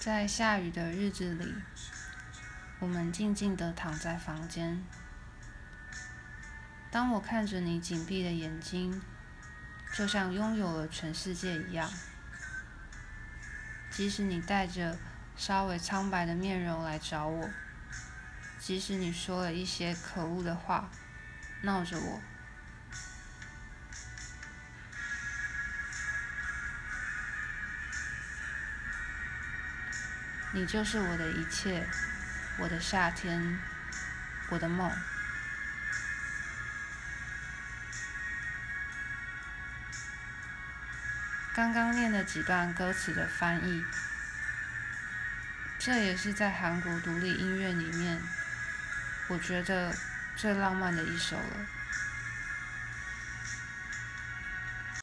在下雨的日子里，我们静静地躺在房间。当我看着你紧闭的眼睛，就像拥有了全世界一样。即使你带着稍微苍白的面容来找我，即使你说了一些可恶的话，闹着我。你就是我的一切，我的夏天，我的梦。刚刚念的几段歌词的翻译，这也是在韩国独立音乐里面，我觉得最浪漫的一首了。